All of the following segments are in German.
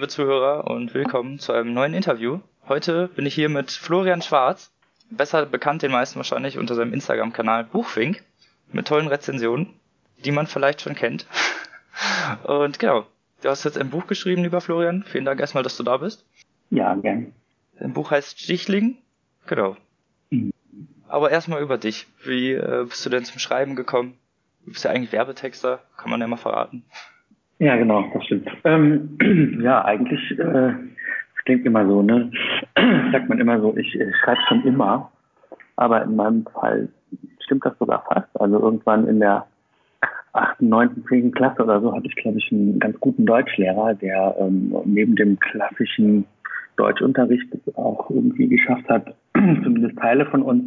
Liebe Zuhörer und willkommen zu einem neuen Interview. Heute bin ich hier mit Florian Schwarz, besser bekannt den meisten wahrscheinlich unter seinem Instagram-Kanal Buchfink, mit tollen Rezensionen, die man vielleicht schon kennt. Und genau, du hast jetzt ein Buch geschrieben, lieber Florian. Vielen Dank erstmal, dass du da bist. Ja, gern. Dein Buch heißt Stichling. Genau. Mhm. Aber erstmal über dich. Wie äh, bist du denn zum Schreiben gekommen? Du bist ja eigentlich Werbetexter, kann man ja mal verraten. Ja, genau, das stimmt. Ähm, ja, eigentlich, äh, das klingt immer so, ne? Sagt man immer so, ich, ich schreibe schon immer. Aber in meinem Fall stimmt das sogar fast. Also irgendwann in der achten, neunten, zehnten Klasse oder so hatte ich, glaube ich, einen ganz guten Deutschlehrer, der ähm, neben dem klassischen Deutschunterricht auch irgendwie geschafft hat, zumindest Teile von uns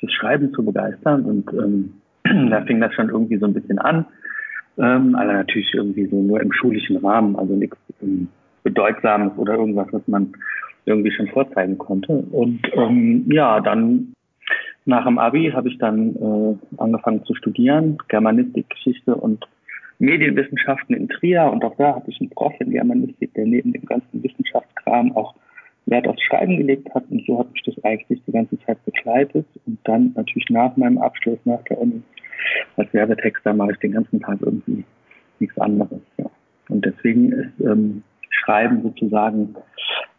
fürs Schreiben zu begeistern. Und ähm, da fing das schon irgendwie so ein bisschen an. Ähm, aber natürlich irgendwie so nur im schulischen Rahmen, also nichts ähm, Bedeutsames oder irgendwas, was man irgendwie schon vorzeigen konnte. Und ähm, ja, dann nach dem Abi habe ich dann äh, angefangen zu studieren, Germanistik, Geschichte und Medienwissenschaften in Trier. Und auch da hatte ich einen Prof in Germanistik, der neben dem ganzen Wissenschaftskram auch Wert aufs Schreiben gelegt hat. Und so hat mich das eigentlich die ganze Zeit begleitet. Und dann natürlich nach meinem Abschluss, nach der Uni, als Werbetexter mache ich den ganzen Tag irgendwie nichts anderes. Ja. Und deswegen ist ähm, Schreiben sozusagen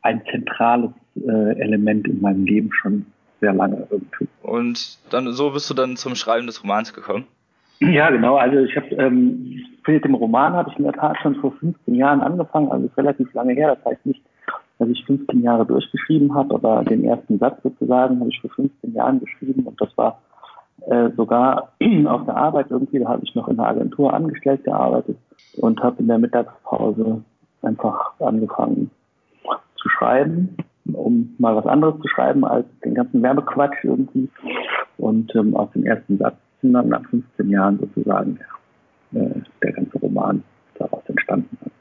ein zentrales äh, Element in meinem Leben schon sehr lange irgendwie. Und dann so bist du dann zum Schreiben des Romans gekommen? Ja, genau. Also ich habe ähm, mit dem Roman habe ich in der Tat schon vor 15 Jahren angefangen, also ist relativ lange her. Das heißt nicht, dass ich 15 Jahre durchgeschrieben habe, aber den ersten Satz sozusagen habe ich vor 15 Jahren geschrieben und das war äh, sogar auf der Arbeit irgendwie, da habe ich noch in der Agentur angestellt gearbeitet und habe in der Mittagspause einfach angefangen zu schreiben, um mal was anderes zu schreiben als den ganzen Werbequatsch irgendwie. Und ähm, aus dem ersten Satz sind dann nach 15 Jahren sozusagen äh, der ganze Roman daraus entstanden. Ja.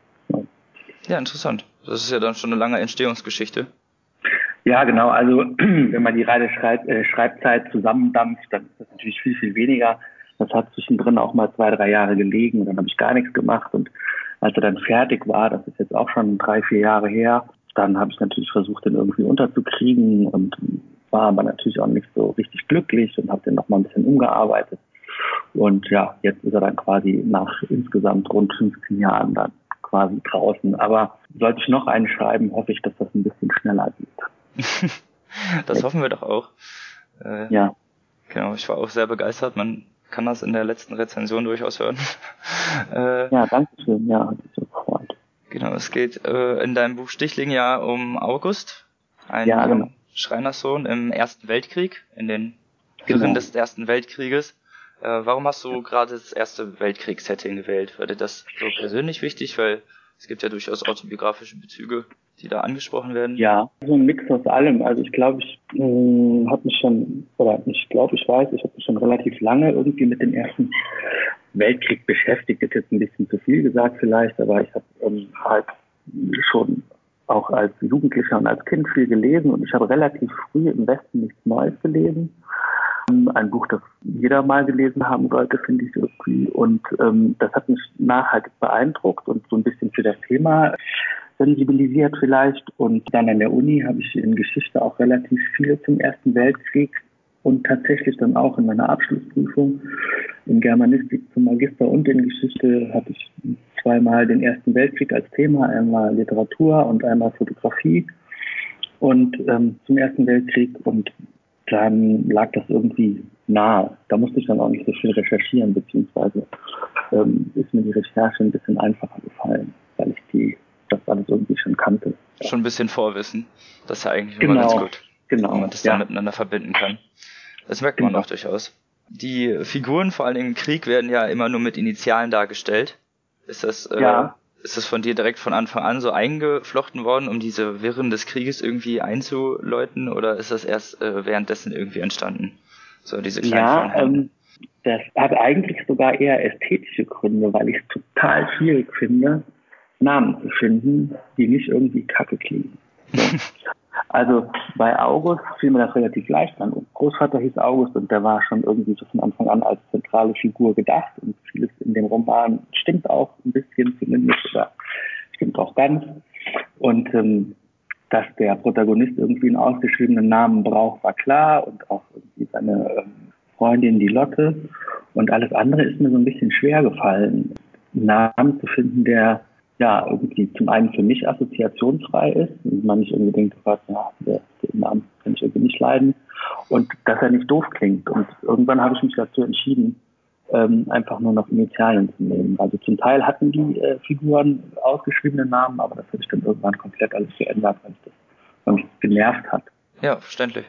Ja, interessant. Das ist ja dann schon eine lange Entstehungsgeschichte. Ja, genau. Also wenn man die reine Schreib äh, Schreibzeit zusammendampft, dann ist das natürlich viel, viel weniger. Das hat zwischendrin auch mal zwei, drei Jahre gelegen und dann habe ich gar nichts gemacht. Und als er dann fertig war, das ist jetzt auch schon drei, vier Jahre her, dann habe ich natürlich versucht, den irgendwie unterzukriegen und war aber natürlich auch nicht so richtig glücklich und habe den noch mal ein bisschen umgearbeitet. Und ja, jetzt ist er dann quasi nach insgesamt rund 15 Jahren dann quasi draußen. Aber sollte ich noch einen schreiben, hoffe ich, dass das ein bisschen schneller geht. das hoffen wir doch auch. Äh, ja. Genau, ich war auch sehr begeistert. Man kann das in der letzten Rezension durchaus hören. äh, ja, danke schön. Ja, hat mich gefreut. Genau, es geht äh, in deinem Buch Stichling ja um August, einen ja, genau. Schreinerssohn im Ersten Weltkrieg, in den Wirren genau. des Ersten Weltkrieges. Äh, warum hast du gerade das Erste Weltkriegs-Setting gewählt? War dir das so persönlich wichtig? Weil es gibt ja durchaus autobiografische Bezüge, die da angesprochen werden. Ja, so ein Mix aus allem. Also ich glaube, ich äh, habe mich schon, oder ich glaube, ich weiß, ich habe mich schon relativ lange irgendwie mit dem Ersten Weltkrieg beschäftigt. Ist jetzt ein bisschen zu viel gesagt vielleicht, aber ich habe ähm, halt schon auch als Jugendlicher und als Kind viel gelesen und ich habe relativ früh im Westen nichts Neues gelesen. Ein Buch, das jeder mal gelesen haben sollte, finde ich irgendwie. Und ähm, das hat mich nachhaltig beeindruckt und so ein bisschen für das Thema sensibilisiert vielleicht. Und dann an der Uni habe ich in Geschichte auch relativ viel zum Ersten Weltkrieg und tatsächlich dann auch in meiner Abschlussprüfung in Germanistik zum Magister und in Geschichte hatte ich zweimal den Ersten Weltkrieg als Thema, einmal Literatur und einmal Fotografie und ähm, zum Ersten Weltkrieg und dann lag das irgendwie nahe. Da musste ich dann auch nicht so viel recherchieren, beziehungsweise ähm, ist mir die Recherche ein bisschen einfacher gefallen, weil ich die das alles irgendwie schon kannte. Schon ein bisschen Vorwissen. Das ist ja eigentlich genau, immer ganz gut. Genau. Wenn man das ja. dann miteinander verbinden kann. Das merkt man genau. auch durchaus. Die Figuren, vor allem im Krieg, werden ja immer nur mit Initialen dargestellt. Ist das, äh, ja. Ist das von dir direkt von Anfang an so eingeflochten worden, um diese Wirren des Krieges irgendwie einzuläuten, oder ist das erst äh, währenddessen irgendwie entstanden? So diese kleinen Ja, ähm, das hat eigentlich sogar eher ästhetische Gründe, weil ich es total schwierig finde, Namen zu finden, die nicht irgendwie kacke klingen. Also bei August fiel mir das relativ leicht an. Großvater hieß August und der war schon irgendwie so von Anfang an als zentrale Figur gedacht. Und vieles in dem Roman stimmt auch ein bisschen zumindest oder stimmt auch ganz. Und ähm, dass der Protagonist irgendwie einen ausgeschriebenen Namen braucht, war klar und auch irgendwie seine ähm, Freundin, die Lotte. Und alles andere ist mir so ein bisschen schwer gefallen, einen Namen zu finden, der ja irgendwie zum einen für mich assoziationsfrei ist und man nicht denkt, was, ja, den Namen kann ich irgendwie nicht leiden und dass er nicht doof klingt. Und irgendwann habe ich mich dazu entschieden, ähm, einfach nur noch Initialien zu nehmen. Also zum Teil hatten die äh, Figuren ausgeschriebene Namen, aber das habe ich dann irgendwann komplett alles geändert, weil, das, weil mich genervt hat. Ja, verständlich.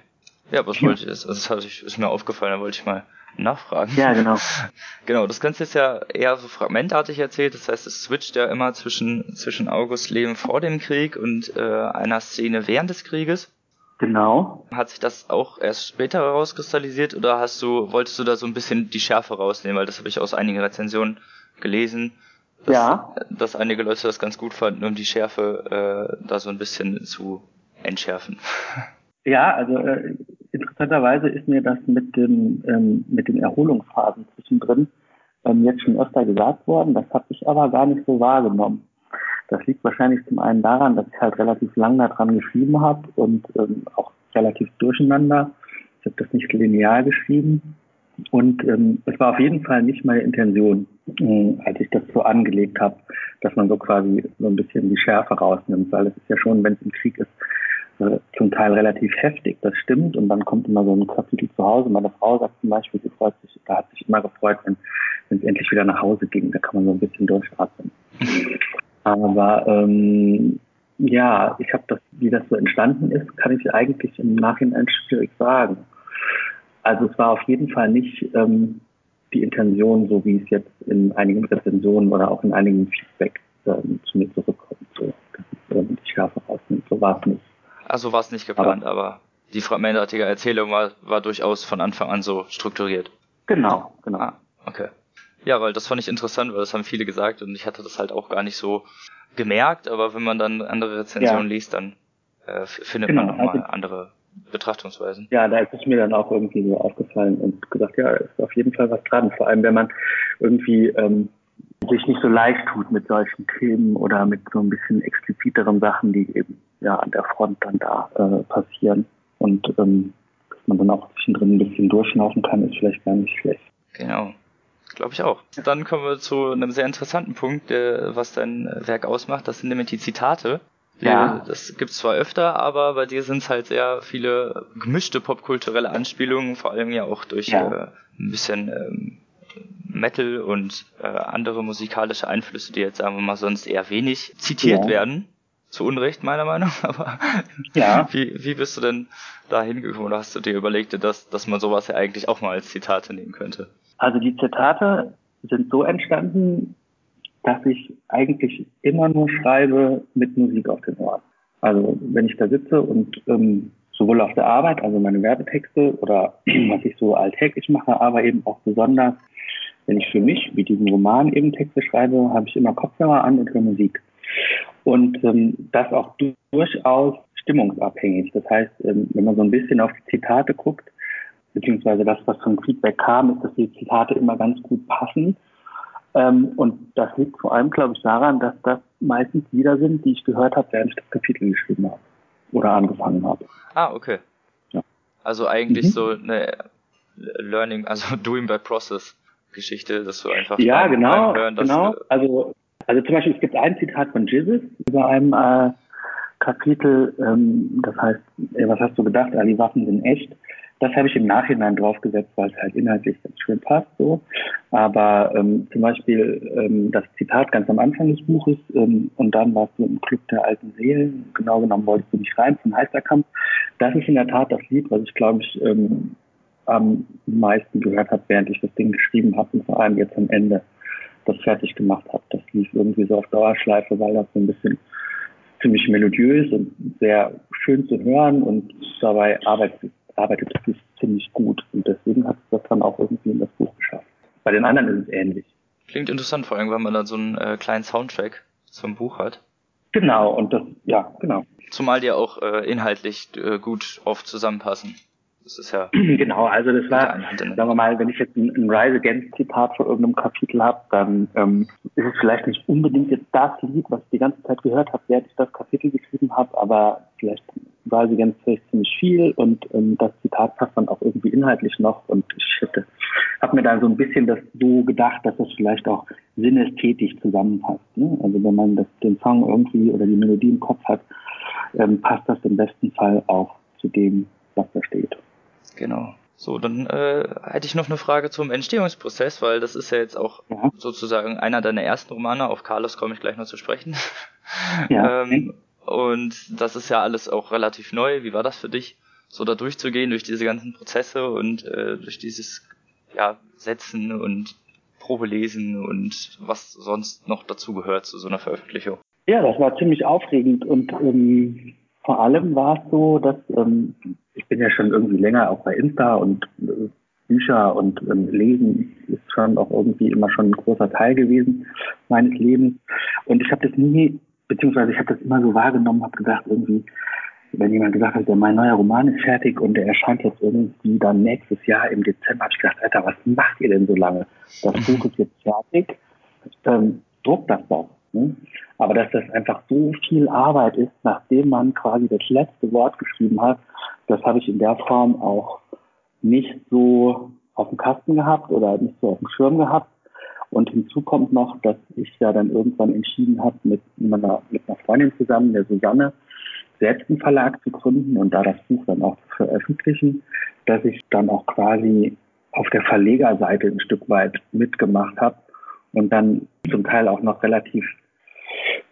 Ja, was ja. wollte ich? Also das ist mir aufgefallen, da wollte ich mal nachfragen. Ja, genau. genau, das Ganze ist ja eher so fragmentartig erzählt, das heißt, es switcht ja immer zwischen, zwischen Augusts Leben vor dem Krieg und äh, einer Szene während des Krieges. Genau. Hat sich das auch erst später herauskristallisiert oder hast du, wolltest du da so ein bisschen die Schärfe rausnehmen? Weil das habe ich aus einigen Rezensionen gelesen, dass, ja. dass einige Leute das ganz gut fanden, um die Schärfe äh, da so ein bisschen zu entschärfen. Ja, also äh, interessanterweise ist mir das mit dem ähm, mit den Erholungsphasen zwischendrin ähm, jetzt schon öfter gesagt worden. Das habe ich aber gar nicht so wahrgenommen. Das liegt wahrscheinlich zum einen daran, dass ich halt relativ lang daran geschrieben habe und ähm, auch relativ durcheinander. Ich habe das nicht linear geschrieben. Und ähm, es war auf jeden Fall nicht meine Intention, äh, als ich das so angelegt habe, dass man so quasi so ein bisschen die Schärfe rausnimmt, weil es ist ja schon, wenn es im Krieg ist, äh, zum Teil relativ heftig, das stimmt. Und dann kommt immer so ein Kapitel zu Hause. Meine Frau sagt zum Beispiel, sie freut sich, da hat sich immer gefreut, wenn es endlich wieder nach Hause ging. Da kann man so ein bisschen durchatmen. Aber ähm, ja, ich habe das, wie das so entstanden ist, kann ich eigentlich im Nachhinein schwierig sagen. Also es war auf jeden Fall nicht ähm, die Intention, so wie es jetzt in einigen Rezensionen oder auch in einigen Feedback ähm, zu mir zurückkommt, so dass es ähm, Schärfe rausnimmt. So war es nicht. Also war es nicht geplant, aber, aber die fragmentartige Erzählung war, war durchaus von Anfang an so strukturiert. Genau, genau. Ah, okay. Ja, weil das fand ich interessant, weil das haben viele gesagt und ich hatte das halt auch gar nicht so gemerkt, aber wenn man dann andere Rezensionen ja. liest, dann äh, findet genau, man nochmal also, andere Betrachtungsweisen. Ja, da ist es mir dann auch irgendwie so aufgefallen und gesagt, ja, ist auf jeden Fall was dran. Vor allem, wenn man irgendwie ähm, sich nicht so leicht tut mit solchen Themen oder mit so ein bisschen expliziteren Sachen, die eben ja an der Front dann da äh, passieren. Und ähm, dass man dann auch zwischendrin ein bisschen durchschnaufen kann, ist vielleicht gar nicht schlecht. Genau. Glaube ich auch. Dann kommen wir zu einem sehr interessanten Punkt, der, was dein Werk ausmacht. Das sind nämlich die Zitate. Ja. Das gibt's zwar öfter, aber bei dir sind es halt sehr viele gemischte popkulturelle Anspielungen, vor allem ja auch durch ja. äh, ein bisschen ähm, Metal und äh, andere musikalische Einflüsse, die jetzt sagen wir mal sonst eher wenig zitiert ja. werden. Zu Unrecht meiner Meinung, aber ja. wie, wie bist du denn da hingekommen oder hast du dir überlegt, dass, dass man sowas ja eigentlich auch mal als Zitate nehmen könnte? Also die Zitate sind so entstanden, dass ich eigentlich immer nur schreibe mit Musik auf den Ohren. Also wenn ich da sitze und ähm, sowohl auf der Arbeit, also meine Werbetexte oder was ich so alltäglich mache, aber eben auch besonders, wenn ich für mich, wie diesen Roman eben Texte schreibe, habe ich immer Kopfhörer an und höre Musik. Und ähm, das auch durchaus stimmungsabhängig. Das heißt, ähm, wenn man so ein bisschen auf die Zitate guckt, beziehungsweise das, was vom Feedback kam, ist, dass die Zitate immer ganz gut passen. Ähm, und das liegt vor allem, glaube ich, daran, dass das meistens Lieder sind, die ich gehört habe, während ich das Kapitel geschrieben habe oder angefangen habe. Ah, okay. Ja. Also eigentlich mhm. so eine Learning, also Doing by Process Geschichte, dass du einfach ja genau hören, genau also also zum Beispiel es gibt ein Zitat von Jesus über einem äh, Kapitel, ähm, das heißt, ey, was hast du gedacht? Ah, die Waffen sind echt. Das habe ich im Nachhinein draufgesetzt, weil es halt inhaltlich ganz schön passt so. Aber ähm, zum Beispiel ähm, das Zitat ganz am Anfang des Buches ähm, und dann warst du im Club der alten Seelen, genau genommen wolltest du nicht rein zum Heisterkampf. Das ist in der Tat das Lied, was ich glaube ich ähm, am meisten gehört habe, während ich das Ding geschrieben habe und vor allem jetzt am Ende das fertig gemacht habe. Das lief irgendwie so auf Dauerschleife, weil das so ein bisschen ziemlich melodiös und sehr schön zu hören und dabei arbeitet arbeitet es ziemlich gut. Und deswegen hat es das dann auch irgendwie in das Buch geschafft. Bei den anderen ist es ähnlich. Klingt interessant, vor allem, wenn man dann so einen äh, kleinen Soundtrack zum Buch hat. Genau, und das, ja, genau. Zumal die auch äh, inhaltlich äh, gut oft zusammenpassen. Das ist ja. Genau, also das war, sagen wir mal, wenn ich jetzt ein, ein Rise Against Zitat vor irgendeinem Kapitel habe, dann ähm, ist es vielleicht nicht unbedingt jetzt das Lied, was ich die ganze Zeit gehört habe, während ich das Kapitel geschrieben habe, aber vielleicht Rise Against vielleicht ziemlich viel und ähm, das Zitat passt dann auch irgendwie inhaltlich noch und ich hätte, habe mir da so ein bisschen das so gedacht, dass das vielleicht auch sinnesthetig zusammenpasst. Ne? Also wenn man das, den Song irgendwie oder die Melodie im Kopf hat, ähm, passt das im besten Fall auch zu dem, was da steht. Genau. So, dann äh, hätte ich noch eine Frage zum Entstehungsprozess, weil das ist ja jetzt auch ja. sozusagen einer deiner ersten Romane. Auf Carlos komme ich gleich noch zu sprechen. Ja. ähm, und das ist ja alles auch relativ neu. Wie war das für dich, so da durchzugehen durch diese ganzen Prozesse und äh, durch dieses ja, Setzen und Probelesen und was sonst noch dazu gehört zu so einer Veröffentlichung? Ja, das war ziemlich aufregend und ähm, vor allem war es so, dass ähm, ich bin ja schon irgendwie länger auch bei Insta und äh, Bücher und ähm, Lesen ist schon auch irgendwie immer schon ein großer Teil gewesen meines Lebens. Und ich habe das nie, beziehungsweise ich habe das immer so wahrgenommen, habe gedacht, irgendwie, wenn jemand gesagt hat, mein neuer Roman ist fertig und der erscheint jetzt irgendwie dann nächstes Jahr im Dezember, habe ich gedacht, Alter, was macht ihr denn so lange? Das Buch ist jetzt fertig, ähm, druckt das doch. Ne? Aber dass das einfach so viel Arbeit ist, nachdem man quasi das letzte Wort geschrieben hat, das habe ich in der Form auch nicht so auf dem Kasten gehabt oder nicht so auf dem Schirm gehabt. Und hinzu kommt noch, dass ich ja dann irgendwann entschieden habe, mit meiner, mit einer Freundin zusammen, der Susanne, selbst einen Verlag zu gründen und da das Buch dann auch zu veröffentlichen, dass ich dann auch quasi auf der Verlegerseite ein Stück weit mitgemacht habe und dann zum Teil auch noch relativ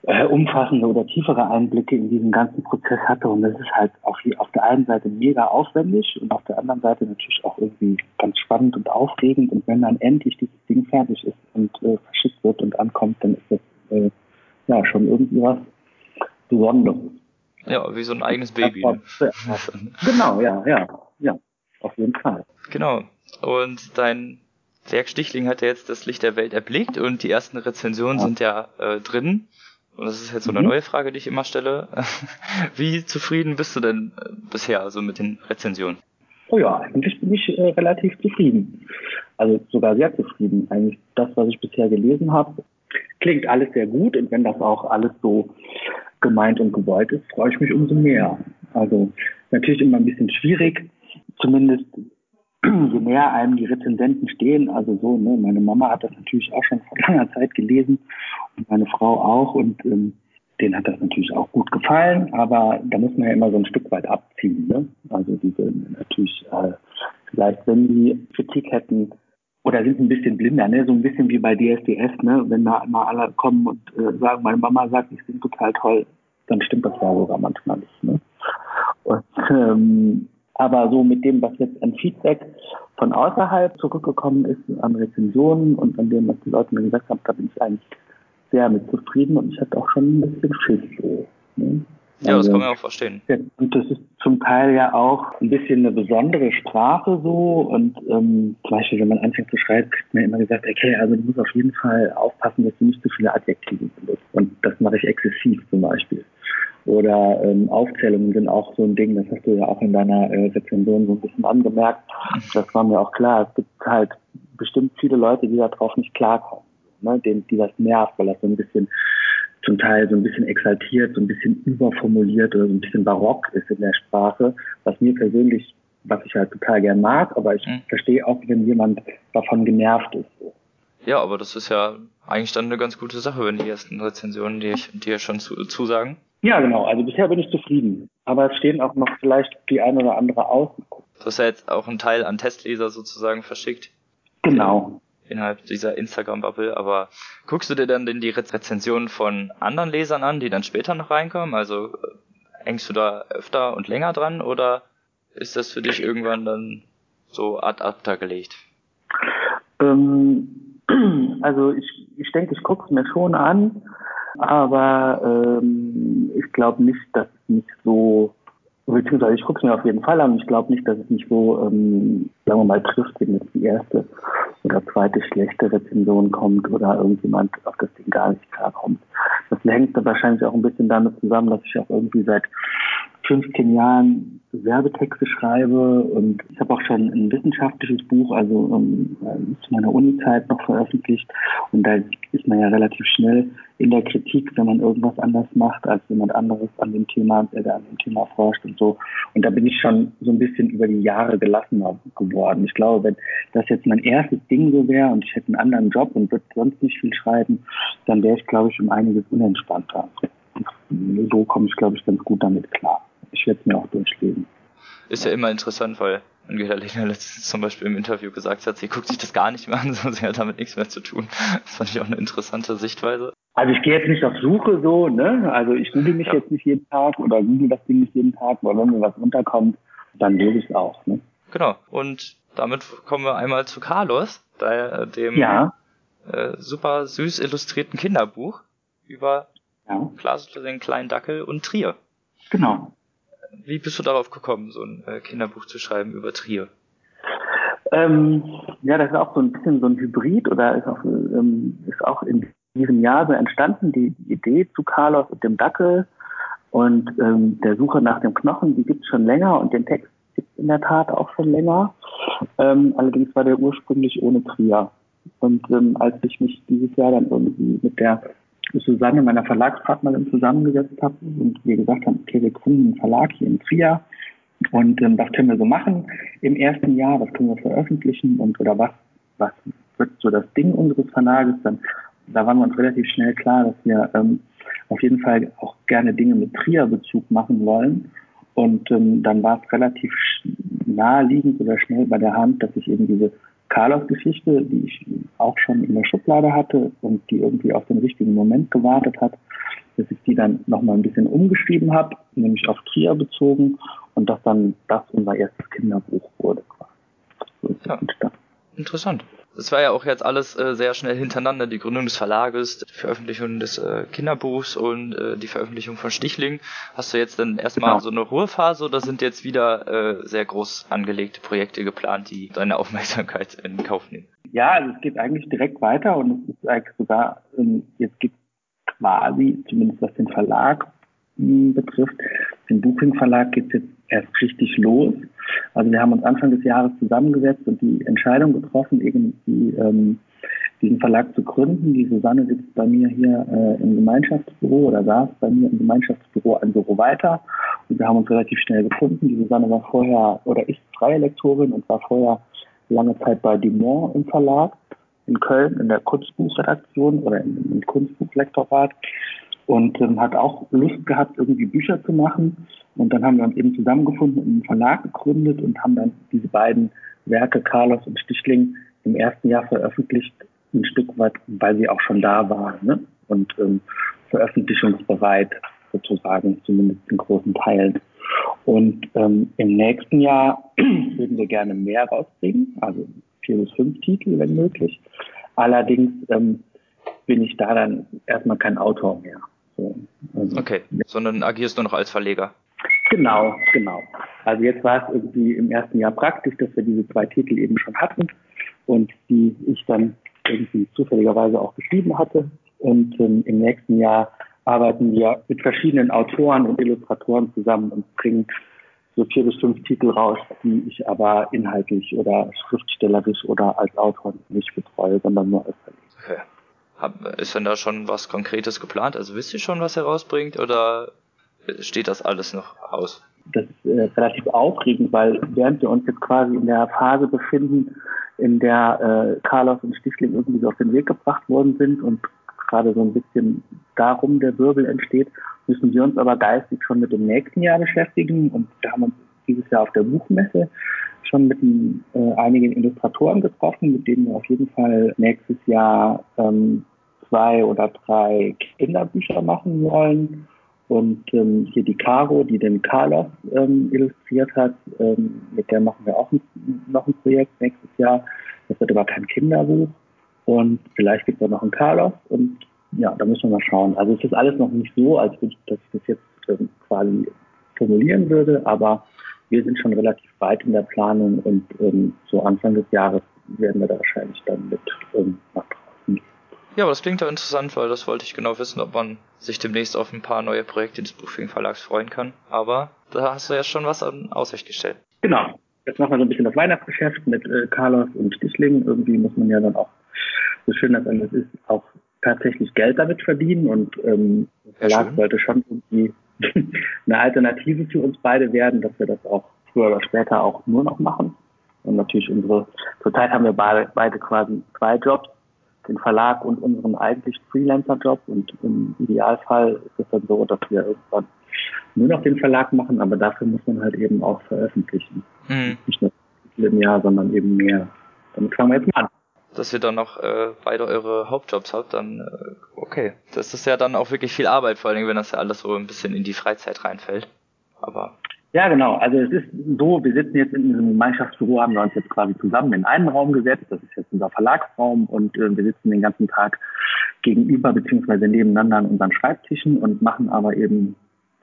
äh, umfassende oder tiefere Einblicke in diesen ganzen Prozess hatte. Und das ist halt auf, auf der einen Seite mega aufwendig und auf der anderen Seite natürlich auch irgendwie ganz spannend und aufregend. Und wenn dann endlich dieses Ding fertig ist und äh, verschickt wird und ankommt, dann ist das äh, ja schon irgendwie was Besonderes. Ja, wie so ein eigenes Baby. Ne? Genau, ja, ja, ja, auf jeden Fall. Genau. Und dein Werk Stichling hat ja jetzt das Licht der Welt erblickt und die ersten Rezensionen ja. sind ja äh, drin. Und das ist jetzt so eine mhm. neue Frage, die ich immer stelle. Wie zufrieden bist du denn äh, bisher also mit den Rezensionen? Oh ja, eigentlich bin ich äh, relativ zufrieden. Also sogar sehr zufrieden. Eigentlich das, was ich bisher gelesen habe, klingt alles sehr gut. Und wenn das auch alles so gemeint und gewollt ist, freue ich mich umso mehr. Also natürlich immer ein bisschen schwierig, zumindest je näher einem die Rezensenten stehen, also so, ne, meine Mama hat das natürlich auch schon vor langer Zeit gelesen und meine Frau auch und ähm, denen hat das natürlich auch gut gefallen, aber da muss man ja immer so ein Stück weit abziehen. Ne? Also die würden natürlich äh, vielleicht, wenn die Kritik hätten, oder sind ein bisschen blinder, ne? so ein bisschen wie bei DSDS, ne? wenn da immer alle kommen und äh, sagen, meine Mama sagt, ich bin total toll, dann stimmt das ja sogar manchmal nicht. Ne? Und ähm, aber so mit dem, was jetzt an Feedback von außerhalb zurückgekommen ist, an Rezensionen und an dem, was die Leute mir gesagt haben, da bin ich eigentlich sehr mit zufrieden und ich hatte auch schon ein bisschen Schiss so. Ne? Ja, das kann man auch verstehen. Und das ist zum Teil ja auch ein bisschen eine besondere Sprache so. Und ähm, zum Beispiel, wenn man anfängt zu schreiben, kriegt man immer gesagt, okay, also du musst auf jeden Fall aufpassen, dass du nicht zu viele Adjektive benutzt. Und das mache ich exzessiv zum Beispiel. Oder ähm, Aufzählungen sind auch so ein Ding, das hast du ja auch in deiner äh, Rezension so ein bisschen angemerkt. Das war mir auch klar. Es gibt halt bestimmt viele Leute, die darauf nicht klarkommen, ne? denen, die das nervt, weil das so ein bisschen zum Teil so ein bisschen exaltiert, so ein bisschen überformuliert oder so ein bisschen barock ist in der Sprache, was mir persönlich, was ich halt total gern mag, aber ich mhm. verstehe auch, wenn jemand davon genervt ist. Ja, aber das ist ja eigentlich dann eine ganz gute Sache, wenn die ersten Rezensionen die ich dir schon zu, zusagen. Ja, genau. Also bisher bin ich zufrieden. Aber es stehen auch noch vielleicht die ein oder andere aus. Du hast ja jetzt auch einen Teil an Testleser sozusagen verschickt. Genau. Innerhalb dieser Instagram-Bubble. Aber guckst du dir dann denn die Rezensionen von anderen Lesern an, die dann später noch reinkommen? Also äh, hängst du da öfter und länger dran oder ist das für dich irgendwann dann so ad acta gelegt? Ähm, also ich, ich denke, ich gucke es mir schon an aber ähm, ich glaube nicht, dass es mich so Beziehungsweise ich gucke es mir auf jeden Fall an. Ich glaube nicht, dass es mich so, ähm, sagen wir mal, trifft, wenn jetzt die erste oder zweite schlechte Rezension kommt oder irgendjemand auf das Ding gar nicht klarkommt. Das hängt wahrscheinlich auch ein bisschen damit zusammen, dass ich auch irgendwie seit 15 Jahren Werbetexte schreibe und ich habe auch schon ein wissenschaftliches Buch, also um, ähm, zu meiner Uni-Zeit noch veröffentlicht und da ist man ja relativ schnell in der Kritik, wenn man irgendwas anders macht, als jemand anderes an dem Thema, der an dem Thema forscht und so. Und da bin ich schon so ein bisschen über die Jahre gelassener geworden. Ich glaube, wenn das jetzt mein erstes Ding so wäre und ich hätte einen anderen Job und würde sonst nicht viel schreiben, dann wäre ich, glaube ich, um einiges unentspannter. So komme ich, glaube ich, ganz gut damit klar ich werde es mir auch durchlesen. Ist ja immer interessant, weil Angela Lehner letztens zum Beispiel im Interview gesagt hat, sie guckt sich das gar nicht mehr an, sondern sie hat damit nichts mehr zu tun. Das fand ich auch eine interessante Sichtweise. Also ich gehe jetzt nicht auf Suche so, ne? Also ich google mich ja. jetzt nicht jeden Tag oder google das Ding nicht jeden Tag, weil wenn mir was unterkommt, dann lese ich es auch, ne? Genau. Und damit kommen wir einmal zu Carlos, der, dem ja. äh, super süß illustrierten Kinderbuch über ja. Klaas den kleinen Dackel und Trier. Genau. Wie bist du darauf gekommen, so ein äh, Kinderbuch zu schreiben über Trier? Ähm, ja, das ist auch so ein bisschen so ein Hybrid oder ist auch, ähm, ist auch in diesem Jahr so entstanden, die, die Idee zu Carlos und dem Dackel und ähm, der Suche nach dem Knochen, die gibt es schon länger und den Text gibt es in der Tat auch schon länger. Ähm, allerdings war der ursprünglich ohne Trier. Und ähm, als ich mich dieses Jahr dann irgendwie mit der Susanne, meiner Verlagspartnerin, zusammengesetzt habe und wir gesagt haben, okay, wir gründen einen Verlag hier in Trier und ähm, was können wir so machen im ersten Jahr, was können wir veröffentlichen und oder was, was wird so das Ding unseres Verlages, dann da waren wir uns relativ schnell klar, dass wir ähm, auf jeden Fall auch gerne Dinge mit Trier-Bezug machen wollen. Und ähm, dann war es relativ naheliegend oder schnell bei der Hand, dass ich eben diese Carlos-Geschichte, die ich auch schon in der Schublade hatte und die irgendwie auf den richtigen Moment gewartet hat, dass ich die dann nochmal ein bisschen umgeschrieben habe, nämlich auf Trier bezogen und dass dann das unser erstes Kinderbuch wurde. So ja. Interessant. Das war ja auch jetzt alles äh, sehr schnell hintereinander, die Gründung des Verlages, die Veröffentlichung des äh, Kinderbuchs und äh, die Veröffentlichung von Stichling. Hast du jetzt dann erstmal genau. so eine Ruhephase oder sind jetzt wieder äh, sehr groß angelegte Projekte geplant, die deine Aufmerksamkeit in Kauf nehmen? Ja, also es geht eigentlich direkt weiter und es ist eigentlich sogar, ähm, jetzt gibt quasi, zumindest was den Verlag hm, betrifft, den Buching Verlag geht es jetzt erst richtig los. Also wir haben uns Anfang des Jahres zusammengesetzt und die Entscheidung getroffen, irgendwie ähm, diesen Verlag zu gründen. Die Susanne sitzt bei mir hier äh, im Gemeinschaftsbüro oder saß bei mir im Gemeinschaftsbüro ein Büro weiter und wir haben uns relativ schnell gefunden. Die Susanne war vorher oder ist freie Lektorin und war vorher lange Zeit bei Dumont im Verlag in Köln in der Kunstbuchredaktion oder im Kunstbuchlektorat und ähm, hat auch Lust gehabt, irgendwie Bücher zu machen. Und dann haben wir uns eben zusammengefunden und einen Verlag gegründet und haben dann diese beiden Werke, Carlos und Stichling, im ersten Jahr veröffentlicht, ein Stück weit, weil sie auch schon da waren ne? und ähm, veröffentlichungsbereit sozusagen, zumindest in großen Teilen. Und ähm, im nächsten Jahr würden wir gerne mehr rausbringen, also vier bis fünf Titel, wenn möglich. Allerdings ähm, bin ich da dann erstmal kein Autor mehr. So, also, okay, sondern agierst du noch als Verleger. Genau, genau. Also jetzt war es irgendwie im ersten Jahr praktisch, dass wir diese zwei Titel eben schon hatten und die ich dann irgendwie zufälligerweise auch geschrieben hatte. Und ähm, im nächsten Jahr arbeiten wir mit verschiedenen Autoren und Illustratoren zusammen und bringen so vier bis fünf Titel raus, die ich aber inhaltlich oder schriftstellerisch oder als Autor nicht betreue, sondern nur als Verleger. Ist denn da schon was Konkretes geplant? Also wisst ihr schon, was er rausbringt oder steht das alles noch aus? Das ist äh, relativ aufregend, weil während wir uns jetzt quasi in der Phase befinden, in der äh, Carlos und Stichling irgendwie so auf den Weg gebracht worden sind und gerade so ein bisschen darum der Wirbel entsteht, müssen wir uns aber geistig schon mit dem nächsten Jahr beschäftigen und wir haben uns dieses Jahr auf der Buchmesse schon mit äh, einigen Illustratoren getroffen, mit denen wir auf jeden Fall nächstes Jahr ähm, zwei oder drei Kinderbücher machen wollen. Und ähm, hier die Caro, die den Carlos ähm, illustriert hat, ähm, mit der machen wir auch ein, noch ein Projekt nächstes Jahr. Das wird aber kein Kinderbuch. Und vielleicht gibt es auch noch einen Carlos. Und ja, da müssen wir mal schauen. Also es ist alles noch nicht so, als würde ich, dass ich das jetzt ähm, quasi formulieren würde, aber wir sind schon relativ weit in der Planung und ähm, so Anfang des Jahres werden wir da wahrscheinlich dann mit ähm, nach. Ja, aber das klingt ja interessant, weil das wollte ich genau wissen, ob man sich demnächst auf ein paar neue Projekte des Buchfing Verlags freuen kann. Aber da hast du ja schon was an Aussicht gestellt. Genau. Jetzt machen wir so ein bisschen das Weihnachtsgeschäft mit äh, Carlos und Stichling. Irgendwie muss man ja dann auch, so schön das alles ist, auch tatsächlich Geld damit verdienen und ähm, der Verlag sollte schon irgendwie eine Alternative für uns beide werden, dass wir das auch früher oder später auch nur noch machen. Und natürlich unsere, zurzeit haben wir beide, beide quasi zwei Jobs, den Verlag und unseren eigentlichen Freelancer-Job. Und im Idealfall ist es dann so, dass wir irgendwann nur noch den Verlag machen, aber dafür muss man halt eben auch veröffentlichen. Mhm. Nicht nur im Jahr, sondern eben mehr. Damit fangen wir jetzt mal an dass ihr dann noch äh, beide eure Hauptjobs habt, dann äh, okay. Das ist ja dann auch wirklich viel Arbeit, vor allem wenn das ja alles so ein bisschen in die Freizeit reinfällt. Aber ja, genau. Also es ist so, wir sitzen jetzt in diesem Gemeinschaftsbüro, haben wir uns jetzt quasi zusammen in einen Raum gesetzt. Das ist jetzt unser Verlagsraum und äh, wir sitzen den ganzen Tag gegenüber beziehungsweise nebeneinander an unseren Schreibtischen und machen aber eben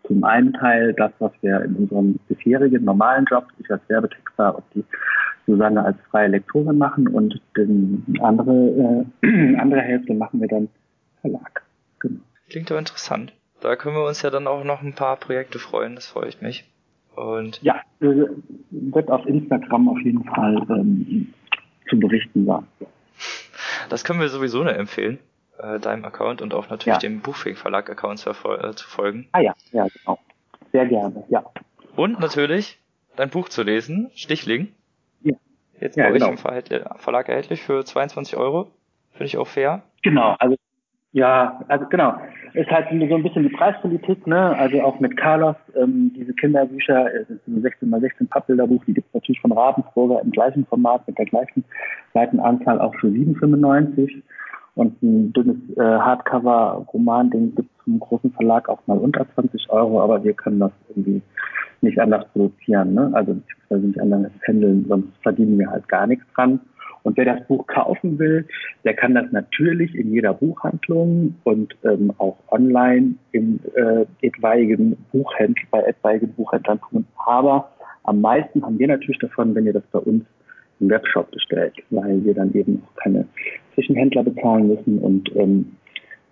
zum einen Teil das, was wir in unserem bisherigen normalen Job, ich als Werbetexter und die Susanne als freie Lektorin machen und die andere, äh, andere Hälfte machen wir dann Verlag. Genau. Klingt doch interessant. Da können wir uns ja dann auch noch ein paar Projekte freuen, das freut mich. Und ja, wird auf Instagram auf jeden Fall ähm, zu berichten sein. Das können wir sowieso nur empfehlen, äh, deinem Account und auch natürlich ja. dem Buchfink Verlag Account zu, äh, zu folgen. Ah ja, ja, genau. Sehr gerne, ja. Und natürlich dein Buch zu lesen, Stichling. Jetzt ja, bei genau. euch im Verlag erhältlich für 22 Euro. Finde ich auch fair. Genau, also ja, also genau. Ist halt so ein bisschen die Preispolitik, ne? Also auch mit Carlos, ähm, diese Kinderbücher, es ist ein 16 x 16 Pappbilderbuch, die gibt es natürlich von Ravensburger im gleichen Format mit der gleichen Seitenanzahl auch für 7,95. Und ein dünnes äh, Hardcover-Roman, den gibt es vom großen Verlag auch mal unter 20 Euro, aber wir können das irgendwie nicht anders produzieren, ne? also beziehungsweise nicht anders handeln, sonst verdienen wir halt gar nichts dran. Und wer das Buch kaufen will, der kann das natürlich in jeder Buchhandlung und ähm, auch online in äh, etwaigen Buchhändlern, bei etwaigen Buchhändlern tun. Aber am meisten haben wir natürlich davon, wenn ihr das bei uns im Webshop bestellt, weil wir dann eben auch keine Zwischenhändler bezahlen müssen und ähm,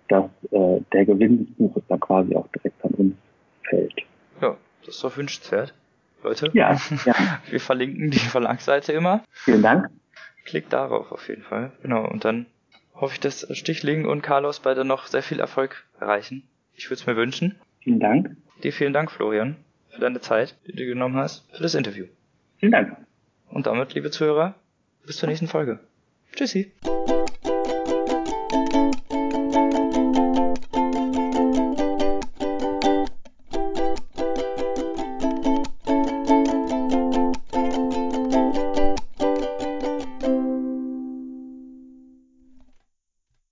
dass äh, der Gewinn des Buches dann quasi auch direkt an uns fällt. Ja, das ist doch wünschenswert. Leute, ja, ja. wir verlinken die Verlagsseite immer. Vielen Dank. Klickt darauf auf jeden Fall. Genau, und dann hoffe ich, dass Stichling und Carlos beide noch sehr viel Erfolg erreichen. Ich würde es mir wünschen. Vielen Dank. Dir vielen Dank, Florian, für deine Zeit, die du genommen hast, für das Interview. Vielen Dank. Und damit, liebe Zuhörer, bis zur nächsten Folge. Tschüssi.